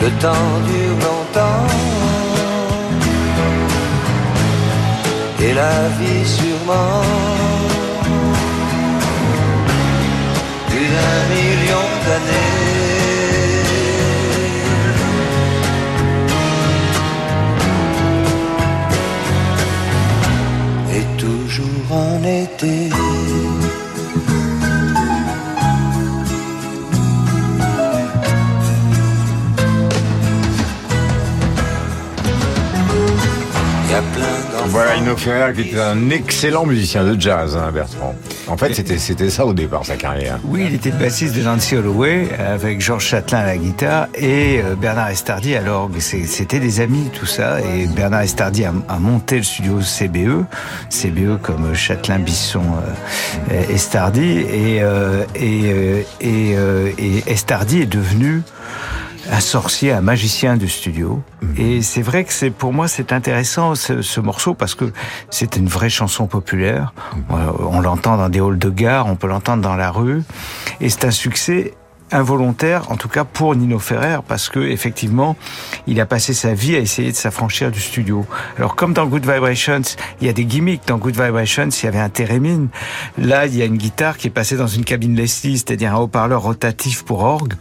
Le temps dure longtemps. Et la vie sûrement plus d'un million d'années. Et toujours en été. Voilà, Ino Ferrer qui était un excellent musicien de jazz, hein, Bertrand. En fait, c'était c'était ça au départ, sa carrière. Oui, il était bassiste de Nancy Holloway, avec Georges Châtelain à la guitare et euh, Bernard Estardi à l'orgue. C'était des amis, tout ça. Et Bernard Estardi a, a, monté le studio CBE, CBE comme Châtelain, Bisson, euh, Estardi. Et, euh, et, et, et Estardi est devenu un sorcier, un magicien du studio. Et c'est vrai que c'est pour moi c'est intéressant ce, ce, morceau parce que c'est une vraie chanson populaire. On l'entend dans des halls de gare, on peut l'entendre dans la rue, et c'est un succès involontaire, en tout cas pour Nino Ferrer, parce que effectivement, il a passé sa vie à essayer de s'affranchir du studio. Alors comme dans Good Vibrations, il y a des gimmicks. Dans Good Vibrations, il y avait un thérémine. Là, il y a une guitare qui est passée dans une cabine Leslie, c'est-à-dire un haut-parleur rotatif pour orgue.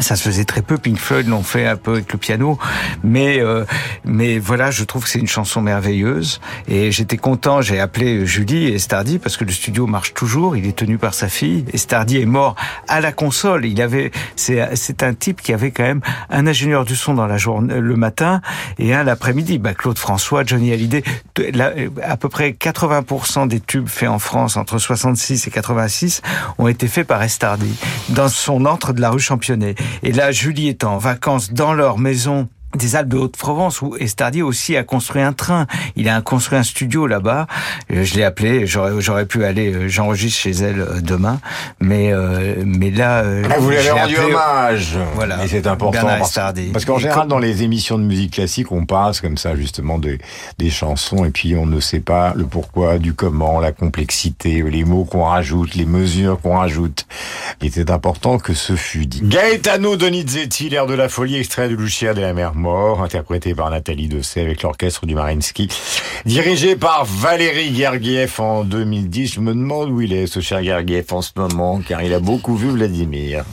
Ça se faisait très peu. Pink Floyd l'ont fait un peu avec le piano, mais euh, mais voilà, je trouve que c'est une chanson merveilleuse. Et j'étais content. J'ai appelé Julie et Stardy parce que le studio marche toujours. Il est tenu par sa fille. Et Stardy est mort à la console. Il avait c'est c'est un type qui avait quand même un ingénieur du son dans la journée le matin et un l'après-midi. Bah, Claude François, Johnny Hallyday, à peu près 80% des tubes faits en France entre 66 et 86 ont été faits par Estardi dans son antre de la rue Championnet. Et là, Julie est en vacances dans leur maison des Alpes de Haute-Provence où Estardier aussi a construit un train. Il a construit un studio là-bas. Euh, Je l'ai appelé. J'aurais, j'aurais pu aller. euh, J'enregistre chez elle euh, demain, mais euh, mais là. Ah, vous lui avez rendu hommage. Voilà. Et c'est important. Parce, Estardi. parce qu'en Et général, dans les émissions de musique classique, on passe comme ça, justement, des, des chansons, et puis on ne sait pas le pourquoi, du comment, la complexité, les mots qu'on rajoute, les mesures qu'on rajoute. Il était important que ce fût dit. Gaetano Donizetti, l'air de la folie, extrait de Lucia de la mer interprété par Nathalie Dessay avec l'orchestre du Marinsky, dirigé par Valérie Gergiev en 2010. Je me demande où il est, ce cher Gergiev, en ce moment, car il a beaucoup vu Vladimir.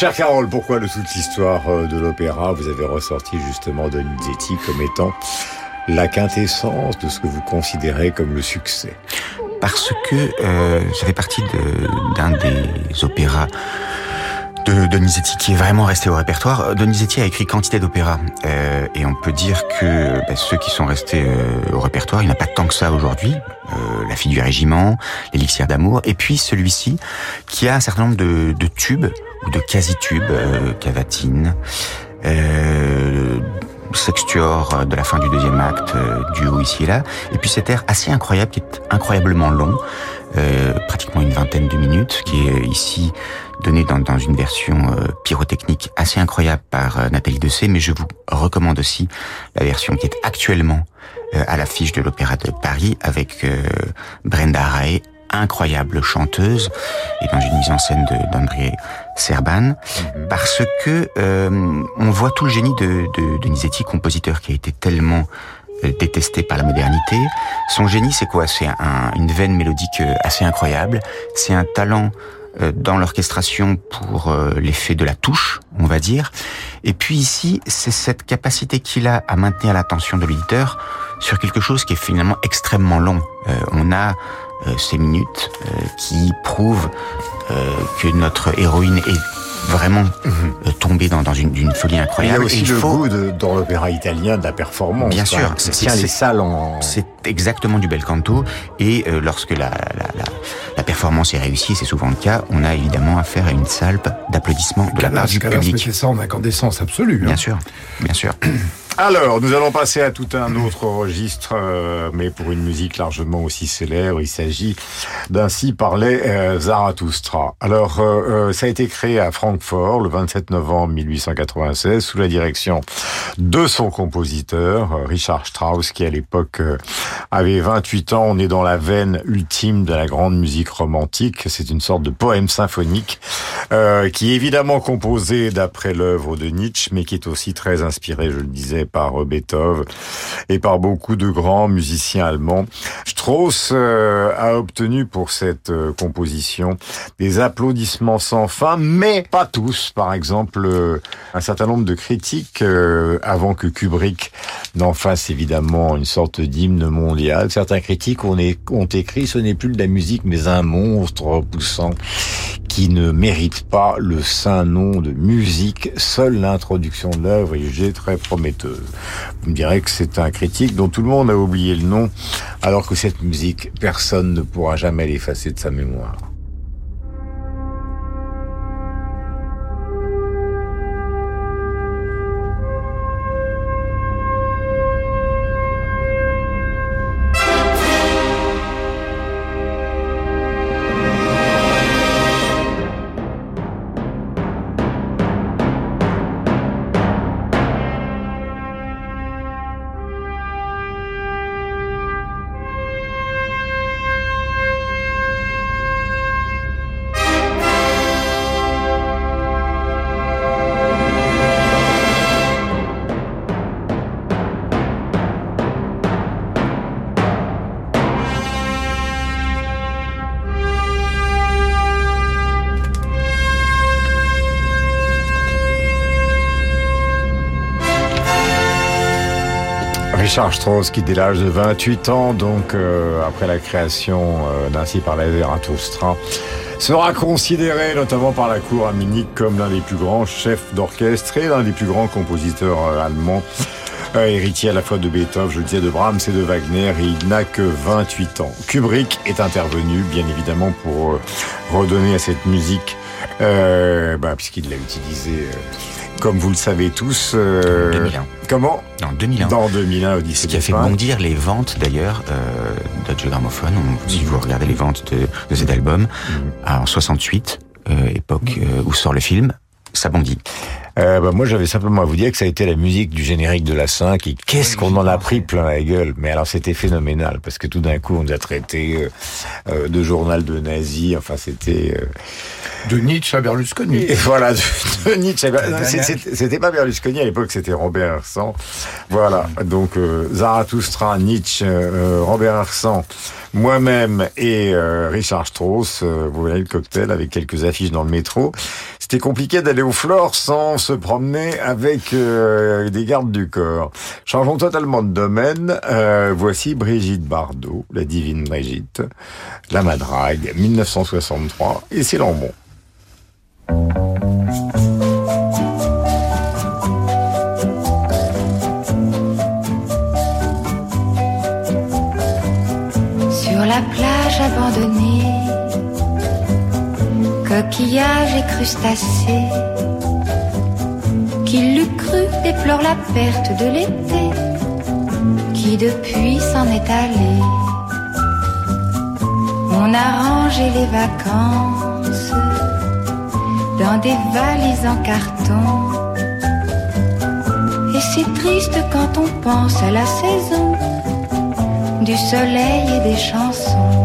Cher Carole, pourquoi de toute l'histoire euh, de l'opéra, vous avez ressorti justement Donizetti comme étant la quintessence de ce que vous considérez comme le succès? Parce que euh, ça fait partie de- d'un des opéras de Donizetti qui est vraiment resté au répertoire. Donizetti a écrit quantité d'opéras euh, et on peut dire que bah, ceux qui sont restés euh, au répertoire, il n'y en a pas tant que ça aujourd'hui. Euh, la fille du régiment, l'élixir d'amour, et puis celui-ci qui a un certain nombre de, de tubes de quasi-tubes, euh, cavatine, euh, sextuor de la fin du deuxième acte, euh, duo ici et là, et puis cet air assez incroyable qui est incroyablement long, euh, pratiquement une vingtaine de minutes, qui est ici donné dans, dans une version euh, pyrotechnique assez incroyable par euh, Nathalie Dessay, mais je vous recommande aussi la version qui est actuellement euh, à l'affiche de l'Opéra de Paris avec euh, Brenda Ray, incroyable chanteuse, et dans une mise en scène d'André Serban, parce que euh, on voit tout le génie de, de, de Nizetti, compositeur qui a été tellement euh, détesté par la modernité. Son génie, c'est quoi? C'est un- une veine mélodique euh, assez incroyable. C'est un talent euh, dans l'orchestration pour l'effet de la touche, on va dire. Et puis ici, c'est cette capacité qu'il a à maintenir l'attention de l'auditeur sur quelque chose qui est finalement extrêmement long. Euh, on a ces minutes euh, qui prouvent euh, que notre héroïne est vraiment euh, tombée dans, dans une, une folie Il y a incroyable. aussi Et le faut- goût de- dans l'opéra italien de la performance. Bien sûr, Ça tient les salles en... C'est exactement du bel canto. Et euh, lorsque la, la, la, la performance est réussie, c'est souvent le cas, on a évidemment affaire à une salpe d'applaudissements de la part du Calas public. mettait ça en incandescence absolue. hein. Bien sûr, bien sûr. Alors, nous allons passer à tout un autre registre, euh, mais pour une musique largement aussi célèbre. Il s'agit d'Ainsi parlait euh, Zarathustra. Alors, euh, ça a été créé à Francfort le 27 novembre 1896 sous la direction de son compositeur, Richard Strauss, qui à l'époque avait 28 ans. On est dans la veine ultime de la grande musique romantique. C'est une sorte de poème symphonique qui est évidemment composé d'après l'œuvre de Nietzsche, mais qui est aussi très inspiré, je le disais, par euh, Beethoven et par beaucoup de grands musiciens allemands. Strauss euh, a obtenu pour cette euh, composition des applaudissements sans fin, mais pas tous. Par exemple, un certain nombre de critiques, avant que Kubrick n'en fasse évidemment une sorte d'hymne mondial, certains critiques ont écrit ce n'est plus de la musique, mais un monstre repoussant qui ne mérite pas le saint nom de musique. Seule l'introduction de l'œuvre est jugée très prometteuse. Vous me direz que c'est un critique dont tout le monde a oublié le nom, alors que cette musique, personne ne pourra jamais l'effacer de sa mémoire. Richard Strauss qui dès l'âge de 28 ans, donc euh, après la création euh, d'Ainsi par la Zarathustra, sera considéré notamment par la cour à Munich comme l'un des plus grands chefs d'orchestre et l'un des plus grands compositeurs euh, allemands. Euh, héritier à la fois de Beethoven, je disais, de Brahms et de Wagner, et il n'a que 28 ans. Kubrick est intervenu, bien évidemment, pour redonner à cette musique, bah, puisqu'il l'a utilisé, euh, comme vous le savez tous. euh, 2001. Comment En 2001. Dans 2001, Odyssée Ce qui a fait bondir les ventes d'ailleurs euh. On- Si vous regardez les ventes de, de cet album, en 68, euh, époque euh, où sort le film, ça bondit. Euh, bah, moi, j'avais simplement à vous dire que ça a été la musique du générique de la 5 et qu'est-ce qu'on en a pris plein la gueule. Mais alors, c'était phénoménal parce que tout d'un coup, on nous a traité euh, euh, de journal de nazi. Enfin, c'était... euh, De Nietzsche à Berlusconi. Et [laughs] voilà, de, de Nietzsche. C'est- dernière- c'est- C'était pas Berlusconi à l'époque, c'était Robert Hersan. Voilà, donc Zarathustra, Nietzsche, Robert Hersan, moi-même et euh, Richard Strauss. euh, vous voyez le cocktail avec quelques affiches dans le métro. C'était compliqué d'aller au Flore sans se promener avec euh, des gardes du corps. Changeons totalement de domaine. Euh, voici Brigitte Bardot, la divine Brigitte, la madrague, 1963, et c'est Lambon. Coquillages et crustacés, qui l'eût cru déplore la perte de l'été, qui depuis s'en est allé. On a rangé les vacances dans des valises en carton. Et c'est triste quand on pense à la saison du soleil et des chansons.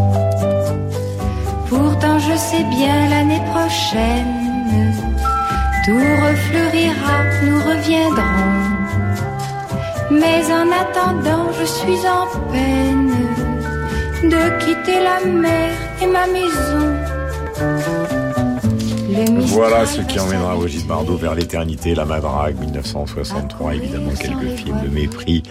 Pourtant je sais bien l'année prochaine, tout refleurira, nous reviendrons. Mais en attendant, je suis en peine de quitter la mer et ma maison. Voilà ce qui emmènera Brigitte Bardot vers l'éternité, La Madrague, 1963, évidemment quelques films de mépris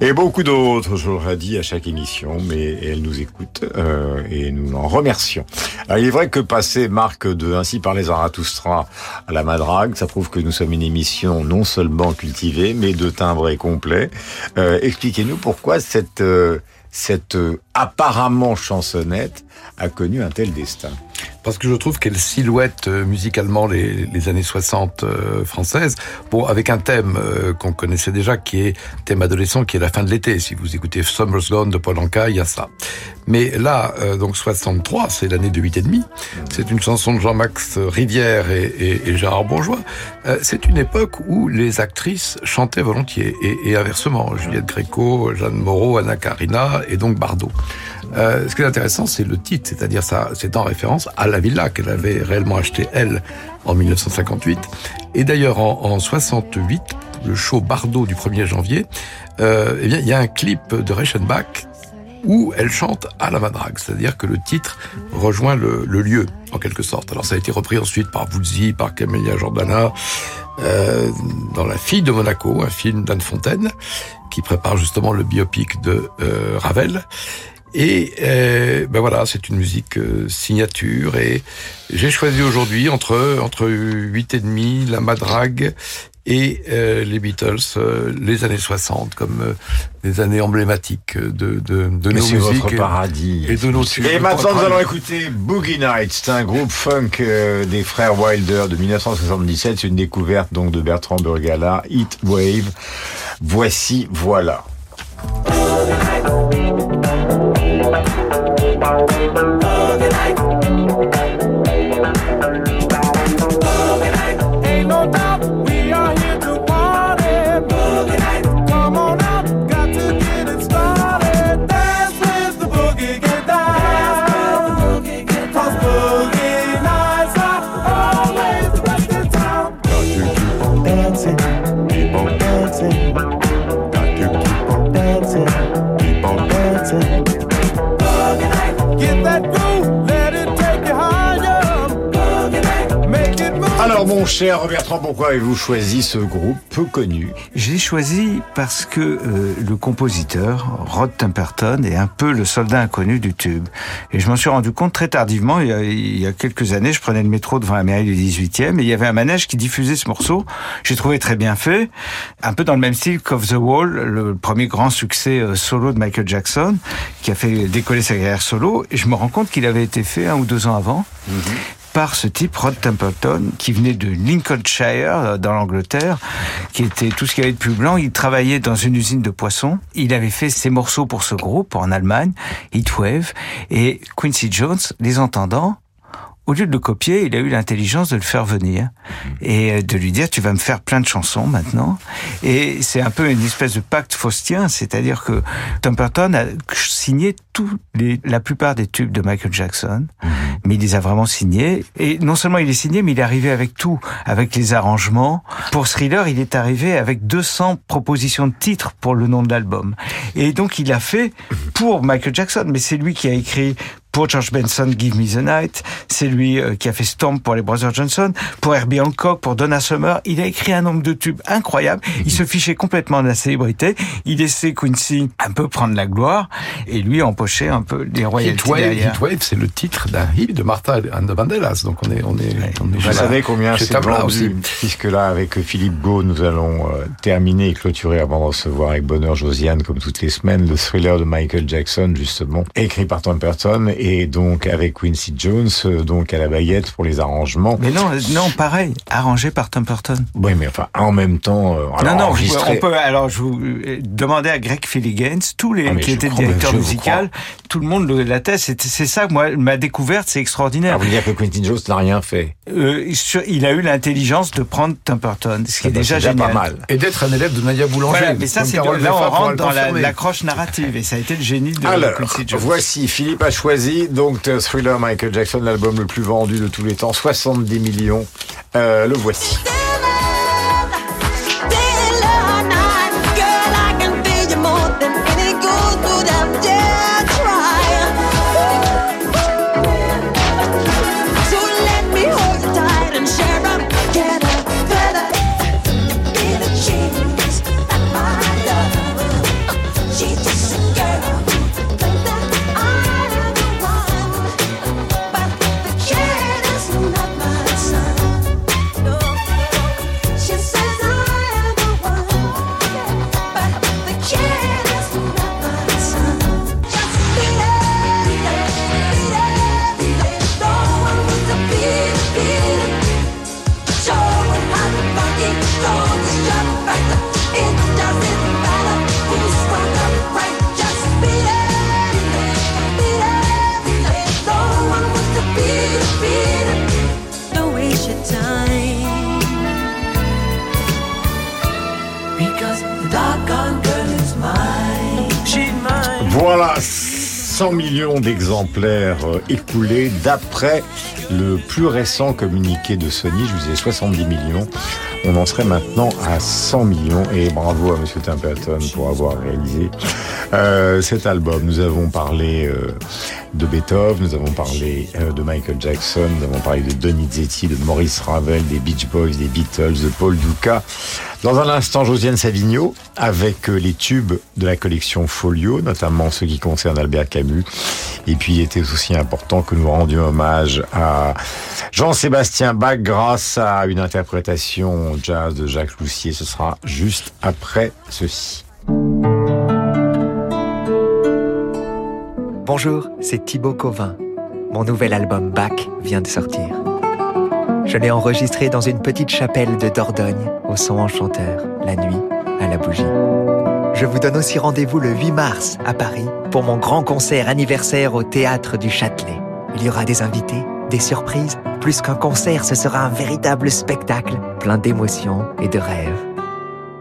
et beaucoup d'autres, je l'aurais dit à chaque émission, mais elle nous écoute euh, et nous l'en remercions. Alors, il est vrai que passer marque de Ainsi par les Zarathustra à La Madrague, ça prouve que nous sommes une émission non seulement cultivée, mais de timbre complet. Euh, Expliquez-nous pourquoi cette, euh, cette euh, apparemment chansonnette a connu un tel destin. Parce que je trouve qu'elle silhouette euh, musicalement les, les années 60 euh, françaises, bon, avec un thème euh, qu'on connaissait déjà, qui est thème adolescent, qui est la fin de l'été. Si vous écoutez Summer's Gone de Paul Anka, il y a ça. Mais là, euh, donc 63, c'est l'année de 8 et demi. C'est une chanson de Jean-Max Rivière et, et- et Gérard Bourgeois. Euh, c'est une époque où les actrices chantaient volontiers et, et inversement. Juliette Gréco, Jeanne Moreau, Anna Karina et donc Bardot. Euh, ce qui est intéressant, c'est le titre, c'est-à-dire ça, c'est en référence à la villa qu'elle avait réellement achetée elle en 1958. Et d'ailleurs en, en 68, le show Bardot du 1er janvier, euh, eh bien il y a un clip de Reichenbach où elle chante à la madrague, c'est-à-dire que le titre rejoint le, le lieu en quelque sorte. Alors ça a été repris ensuite par Woolsey, par Camélia Jordana, euh, dans La fille de Monaco, un film d'Anne Fontaine qui prépare justement le biopic de euh, Ravel. Et euh, ben voilà, c'est une musique euh, signature et j'ai choisi aujourd'hui entre entre huit et demi, la madrague et euh, les Beatles, euh, les années 60 comme euh, des années emblématiques de de, de nos c'est musiques votre et- paradis. et de nos Et maintenant, nous allons écouter Boogie Nights. C'est un groupe funk euh, des frères Wilder de 1977. C'est une découverte donc de Bertrand Burgala, Heat Wave. Voici, voilà. All the night. Mon cher Bertrand, pourquoi avez-vous choisi ce groupe peu connu? J'ai choisi parce que euh, le compositeur, Rod Temperton, est un peu le soldat inconnu du tube. Et je m'en suis rendu compte très tardivement, il y, a, il y a quelques années, je prenais le métro devant la mairie du 18e et il y avait un manège qui diffusait ce morceau. J'ai trouvé très bien fait, un peu dans le même style qu'Off the Wall, le premier grand succès euh, solo de Michael Jackson, qui a fait décoller sa carrière solo. Et je me rends compte qu'il avait été fait un ou deux ans avant par ce type, Rod Templeton, qui venait de Lincolnshire, euh, dans l'Angleterre, qui était tout ce qu'il y avait de plus blanc. Il travaillait dans une usine de poissons. Il avait fait ses morceaux pour ce groupe en Allemagne, Heatwave, et Quincy Jones, les entendant, au lieu de le copier, il a eu l'intelligence de le faire venir et euh, de lui dire tu vas me faire plein de chansons maintenant. Et c'est un peu une espèce de pacte faustien, c'est-à-dire que Temperton a signé tous les, la plupart des tubes de Michael Jackson, mais il les a vraiment signés. Et non seulement il est signé, mais il est arrivé avec tout, avec les arrangements. Pour Thriller, il est arrivé avec 200 propositions de titres pour le nom de l'album. Et donc il a fait pour Michael Jackson, mais c'est lui qui a écrit pour George Benson, Give Me the Night. C'est lui euh, qui a fait Storm pour les Brothers Johnson, pour Herbie Hancock, pour Donna Summer. Il a écrit un nombre de tubes incroyable. Il se fichait complètement de la célébrité. Il laissait Quincy un peu prendre la gloire et lui empocher un peu les royalties Heatwave, derrière. Heatwave, c'est le titre d'un hit de Martha and the Vandellas. Donc on est, on est, on est Vous voilà. savez combien c'est aussi. Puisque là, avec Philippe Gau, nous allons euh, terminer et clôturer avant de recevoir avec bonheur Josiane, comme toutes les semaines, le thriller de Michael Jackson, justement, écrit par Temperton, et donc avec Quincy Jones, euh, donc à la baguette pour les arrangements. Mais non, euh, non, pareil, arrangé par Temperton. Oui, mais enfin, en même temps, euh, alors non, non, enregistré- on peut. Alors, je vous demandais à Greg Philligans, tous les Ah, qui étaient je vous musical, tout le monde le l'atteste. C'est c'est ça, moi, ma découverte, c'est extraordinaire. Ah, vous dire que Quincy Jones n'a rien fait? Euh, sur- il a eu l'intelligence de prendre Temperton, ce qui est bah, déjà génial. pas mal. Et d'être un élève de Nadia Boulanger. Voilà, mais ça, c'est là, on rentre le dans la- l'accroche narrative, et ça a été le génie de Alors, Quincy Jones. voici, Philippe a choisi donc The Thriller Michael Jackson, l'album le plus vendu de tous les temps, 70 millions. Euh, le voici. Voilà, 100 millions d'exemplaires euh, écoulés d'après le plus récent communiqué de Sony. Je vous disais 70 millions. On en serait maintenant à 100 millions et bravo à Monsieur Templeton pour avoir réalisé euh, cet album. Nous avons parlé euh, de Beethoven, nous avons parlé euh, de Michael Jackson, nous avons parlé de Donizetti, de Maurice Ravel, des Beach Boys, des Beatles, de Paul Duca. Dans un instant, Josiane Savigno avec les tubes de la collection Folio, notamment ceux qui concernent Albert Camus. Et puis, il était aussi important que nous rendions hommage à Jean-Sébastien Bach grâce à une interprétation jazz de Jacques Loussier. Ce sera juste après ceci. Bonjour, c'est Thibaut Covin. Mon nouvel album Bac vient de sortir. Je l'ai enregistré dans une petite chapelle de Dordogne, au son enchanteur, la nuit, à la bougie. Je vous donne aussi rendez-vous le 8 mars à Paris pour mon grand concert anniversaire au théâtre du Châtelet. Il y aura des invités, des surprises. Plus qu'un concert, ce sera un véritable spectacle, plein d'émotions et de rêves.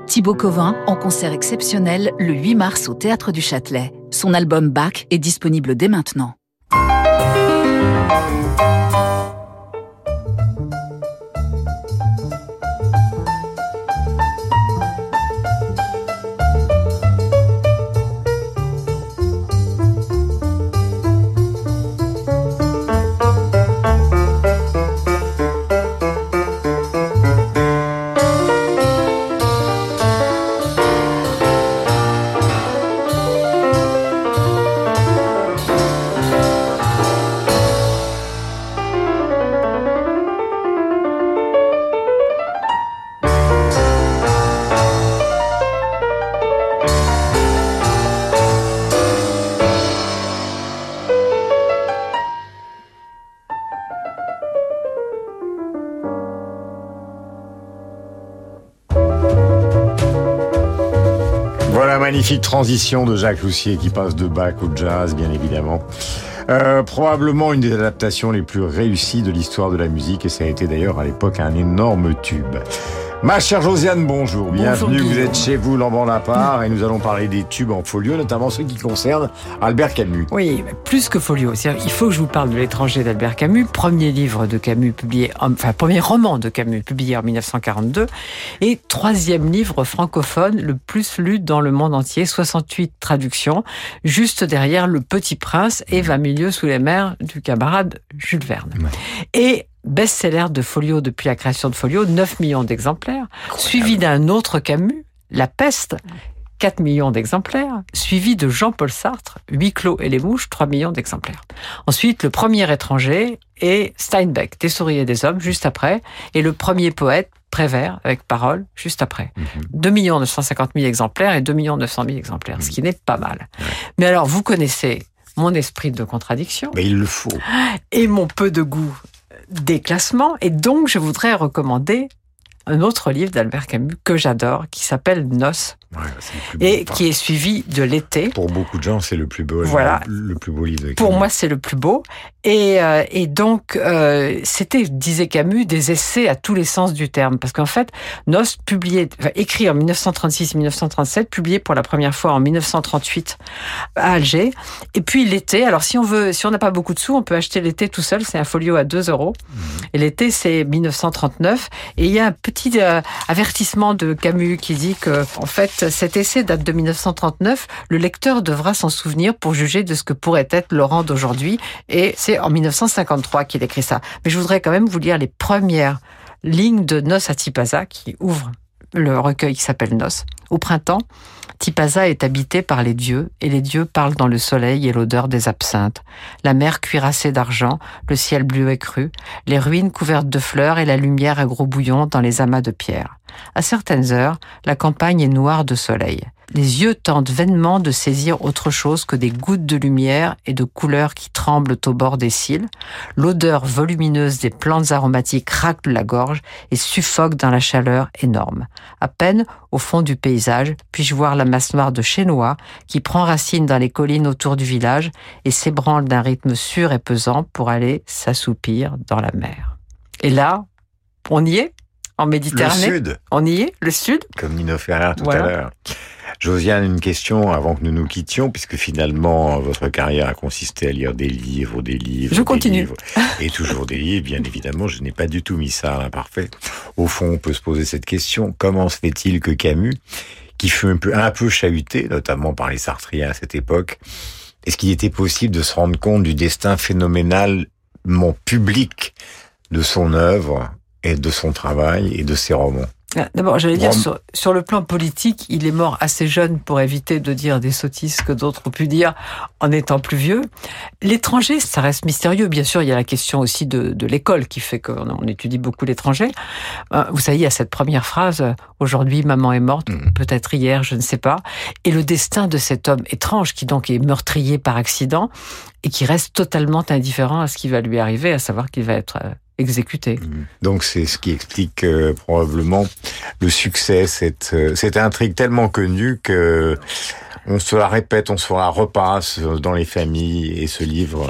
Thibaut Covin en concert exceptionnel le 8 mars au Théâtre du Châtelet. Son album Bac est disponible dès maintenant. Magnifique transition de Jacques Loussier qui passe de Bach au jazz, bien évidemment. Euh, probablement une des adaptations les plus réussies de l'histoire de la musique et ça a été d'ailleurs à l'époque un énorme tube. Ma chère Josiane, bonjour, bienvenue, Bonjour, vous êtes chez vous, Lambant la part, et nous allons parler des tubes en folio, notamment ceux qui concernent Albert Camus. Oui, mais plus que folio. Il faut que je vous parle de l'étranger d'Albert Camus, premier livre de Camus publié, en- enfin premier roman de Camus publié en 1942, et troisième livre francophone le plus lu dans le monde entier, 68 traductions, juste derrière Le Petit Prince et 20 milieux sous les mers du camarade Jules Verne. Et best-seller de Folio depuis la création de Folio, 9 millions d'exemplaires, suivi d'un autre Camus, La Peste, 4 millions d'exemplaires, suivi de Jean-Paul Sartre, Huit clos et les mouches, 3 millions d'exemplaires. Ensuite, le premier étranger est Steinbeck, Des souris et des hommes, juste après, et le premier poète, Prévert, avec Parole, juste après. 2 950 000 exemplaires et 2 900 000 exemplaires, ce qui n'est pas mal. Mais alors, vous connaissez mon esprit de contradiction Mais il le faut. et mon peu de goût des classements. Et donc, je voudrais recommander un autre livre d'Albert Camus que j'adore, qui s'appelle Noces, et qui est suivi de l'été. Pour beaucoup de gens, c'est le plus beau, Voilà. le plus beau livre Pour moi, c'est le plus beau. Et, euh, et donc, euh, c'était, disait Camus, des essais à tous les sens du terme. Parce qu'en fait, Nos, publié, enfin, écrit en 1936-1937, publié pour la première fois en 1938 à Alger. Et puis l'été, alors si on veut, si on n'a pas beaucoup de sous, on peut acheter l'été tout seul. C'est un folio à 2 euros. Et l'été, c'est 1939. Et il y a un petit euh, avertissement de Camus qui dit que, en fait, cet essai date de 1939. Le lecteur devra s'en souvenir pour juger de ce que pourrait être Laurent d'aujourd'hui. Et c'est en 1953 qu'il écrit ça. Mais je voudrais quand même vous lire les premières lignes de Nos à Tipaza qui ouvre le recueil qui s'appelle Nos. Au printemps, Tipaza est habité par les dieux, et les dieux parlent dans le soleil et l'odeur des absinthes. La mer cuirassée d'argent, le ciel bleu et cru, les ruines couvertes de fleurs et la lumière à gros bouillon dans les amas de pierre. À certaines heures, la campagne est noire de soleil. Les yeux tentent vainement de saisir autre chose que des gouttes de lumière et de couleurs qui tremblent au bord des cils. L'odeur volumineuse des plantes aromatiques racle la gorge et suffoque dans la chaleur énorme. À peine, au fond du paysage, puis-je voir la masse noire de Chénois qui prend racine dans les collines autour du village et s'ébranle d'un rythme sûr et pesant pour aller s'assoupir dans la mer. Et là, on y est? En Méditerranée Le sud. On y est Le sud Comme Nino Ferrer tout Voilà. à l'heure. Josiane, une question avant que nous nous quittions, puisque finalement, votre carrière a consisté à lire des livres, des livres. Je des continue. livres, et toujours des livres, bien évidemment. Je n'ai pas du tout mis ça à l'imparfait. Au fond, on peut se poser cette question. Comment se fait-il que Camus, qui fut un peu, un peu chahuté, notamment par les Sartriens à cette époque, est-ce qu'il était possible de se rendre compte du destin phénoménalement public de son œuvre et de son travail et de ses romans Ah, D'abord, j'allais dire, sur, sur le plan politique, il est mort assez jeune pour éviter de dire des sottises que d'autres ont pu dire en étant plus vieux. L'étranger, ça reste mystérieux. Bien sûr, il y a la question aussi de, de l'école qui fait qu'on on étudie beaucoup l'étranger. Euh, Vous savez, il y a cette première phrase, euh, aujourd'hui, maman est morte, peut-être hier, je ne sais pas. Et le destin de cet homme étrange qui donc est meurtrier par accident et qui reste totalement indifférent à ce qui va lui arriver, à savoir qu'il va être euh, exécuté. Donc c'est ce qui explique euh, probablement le succès, cette, euh, cette intrigue tellement connue que on se la répète, on se la repasse dans les familles et ce livre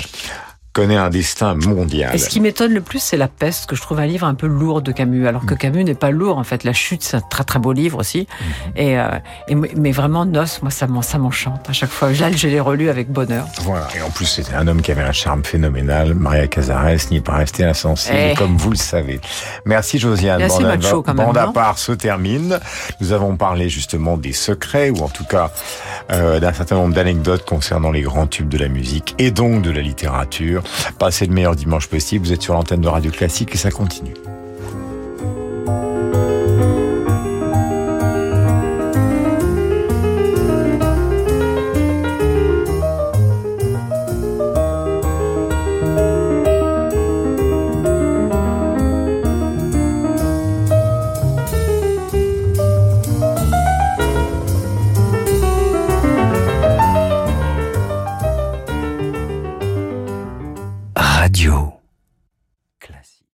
connaît un destin mondial. Et ce qui m'étonne le plus, c'est La Peste, que je trouve un livre un peu lourd de Camus, alors Mm. que Camus n'est pas lourd. En fait, La Chute, c'est un très très beau livre aussi. Mm-hmm. Et, euh, et mais vraiment, Noce, moi, ça m'en- ça m'enchante à chaque fois. Là, je l'ai relu avec bonheur. Voilà, et en plus c'était un homme qui avait un charme phénoménal. Maria Cazares n'y est pas restée insensible, Eh. comme vous le savez. Merci Josiane. Merci, Bande à- macho, quand même, Bande à part se termine. Nous avons parlé justement des secrets, ou en tout cas euh, d'un certain nombre d'anecdotes concernant les grands tubes de la musique et donc de la littérature. Passez le meilleur dimanche possible. Vous êtes sur l'antenne de Radio Classique et ça continue.